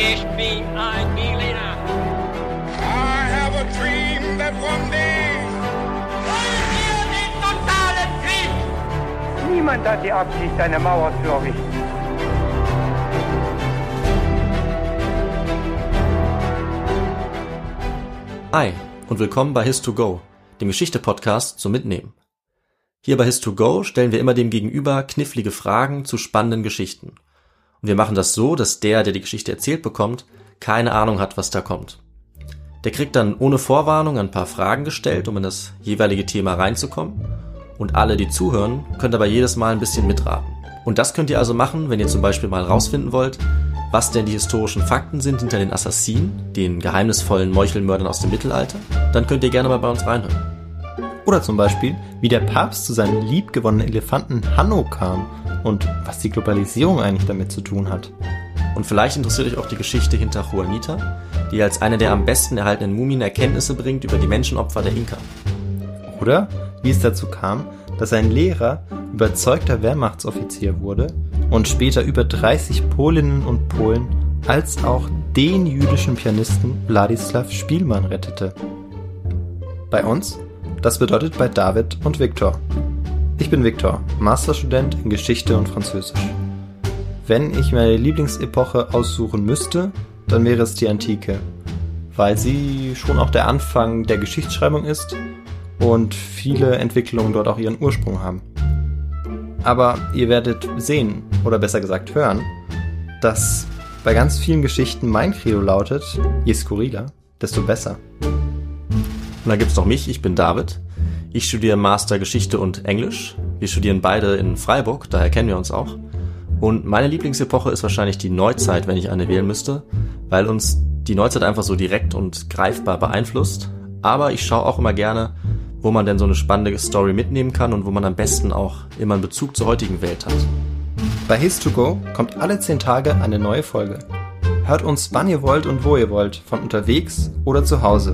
Ich bin ein Berliner. I have a dream that one day. Wollen wir den totalen Krieg? Niemand hat die Absicht, eine Mauer zu errichten. Hi und willkommen bei His2Go, dem Geschichte-Podcast zum Mitnehmen. Hier bei His2Go stellen wir immer dem Gegenüber knifflige Fragen zu spannenden Geschichten. Und wir machen das so, dass der, der die Geschichte erzählt bekommt, keine Ahnung hat, was da kommt. Der kriegt dann ohne Vorwarnung ein paar Fragen gestellt, um in das jeweilige Thema reinzukommen. Und alle, die zuhören, können dabei jedes Mal ein bisschen mitraten. Und das könnt ihr also machen, wenn ihr zum Beispiel mal rausfinden wollt, was denn die historischen Fakten sind hinter den Assassinen, den geheimnisvollen Meuchelmördern aus dem Mittelalter, dann könnt ihr gerne mal bei uns reinhören. Oder zum Beispiel, wie der Papst zu seinem liebgewonnenen Elefanten Hanno kam und was die Globalisierung eigentlich damit zu tun hat. Und vielleicht interessiert euch auch die Geschichte hinter Juanita, die als eine der am besten erhaltenen Mumien Erkenntnisse bringt über die Menschenopfer der Inka. Oder wie es dazu kam, dass ein Lehrer überzeugter Wehrmachtsoffizier wurde und später über 30 Polinnen und Polen als auch den jüdischen Pianisten Wladislaw Spielmann rettete. Bei uns? Das bedeutet bei David und Viktor. Ich bin Viktor, Masterstudent in Geschichte und Französisch. Wenn ich meine Lieblingsepoche aussuchen müsste, dann wäre es die Antike, weil sie schon auch der Anfang der Geschichtsschreibung ist und viele Entwicklungen dort auch ihren Ursprung haben. Aber ihr werdet sehen, oder besser gesagt hören, dass bei ganz vielen Geschichten mein Credo lautet, je skurriler, desto besser. Und dann gibt's noch mich, ich bin David. Ich studiere Master Geschichte und Englisch. Wir studieren beide in Freiburg, daher kennen wir uns auch. Und meine Lieblingsepoche ist wahrscheinlich die Neuzeit, wenn ich eine wählen müsste, weil uns die Neuzeit einfach so direkt und greifbar beeinflusst. Aber ich schaue auch immer gerne, wo man denn so eine spannende Story mitnehmen kann und wo man am besten auch immer einen Bezug zur heutigen Welt hat. Bei His2Go kommt alle 10 Tage eine neue Folge. Hört uns wann ihr wollt und wo ihr wollt, von unterwegs oder zu Hause.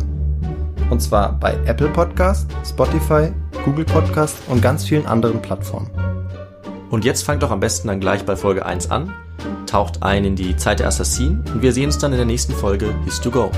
Und zwar bei Apple Podcast, Spotify, Google Podcast und ganz vielen anderen Plattformen. Und jetzt fangt doch am besten dann gleich bei Folge 1 an, taucht ein in die Zeit der Assassinen und wir sehen uns dann in der nächsten Folge His2Go.